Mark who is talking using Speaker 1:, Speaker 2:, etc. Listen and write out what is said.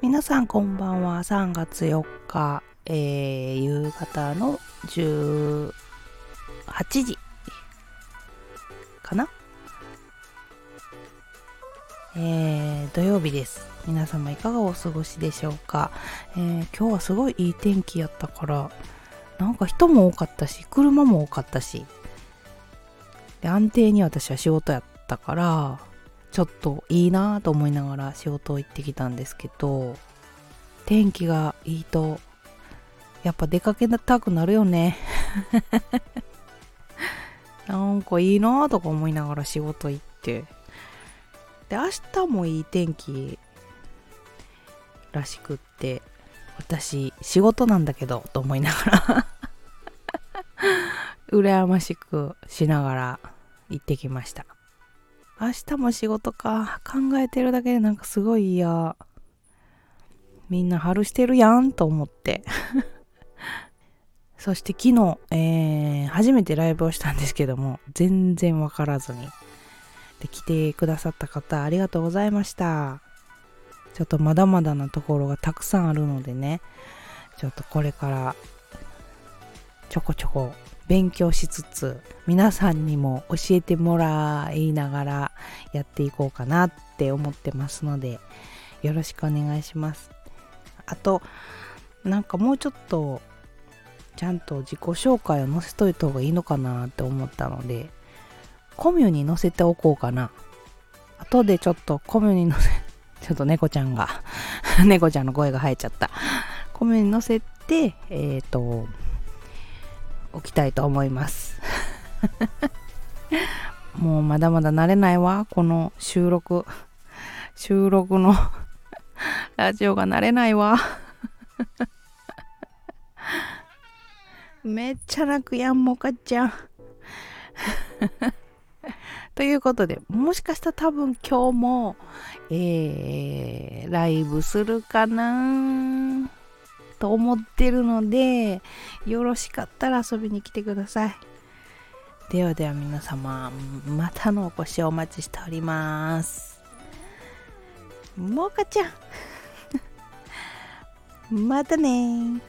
Speaker 1: 皆さんこんばんは。3月4日、えー、夕方の18時かな？えー、土曜日です。皆様いかがお過ごしでしょうか、えー、今日はすごいいい天気やったからなんか人も多かったし車も多かったしで安定に私は仕事やったからちょっといいなと思いながら仕事行ってきたんですけど天気がいいとやっぱ出かけたくなるよね。なんかいいなとか思いながら仕事行って。で明日もいい天気らしくって私仕事なんだけどと思いながら 羨ましくしながら行ってきました。明日も仕事か。考えてるだけでなんかすごい嫌。みんな春してるやんと思って。そして昨日、えー、初めてライブをしたんですけども全然わからずに。で来てくださった方ありがとうございました。ちょっとまだまだなところがたくさんあるのでね。ちょっとこれからちょこちょこ勉強しつつ皆さんにも教えてもらいながらやっていこうかなって思ってますのでよろしくお願いします。あとなんかもうちょっとちゃんと自己紹介を載せといた方がいいのかなって思ったのでコミュに載せておこうかな。後でちょっとコミュに載せ ちょっと猫ちゃんが 猫ちゃんの声が入っちゃった。コミュに載せてえっ、ー、と置きたいと思います。もうまだまだ慣れないわこの収録。収録の ラジオが慣れないわ。めっちゃ泣くやんもかちゃん。ということでもしかしたら多分今日も、えー、ライブするかなと思ってるのでよろしかったら遊びに来てください。ではでは皆様またのお越しをお待ちしております。もかちゃん。またね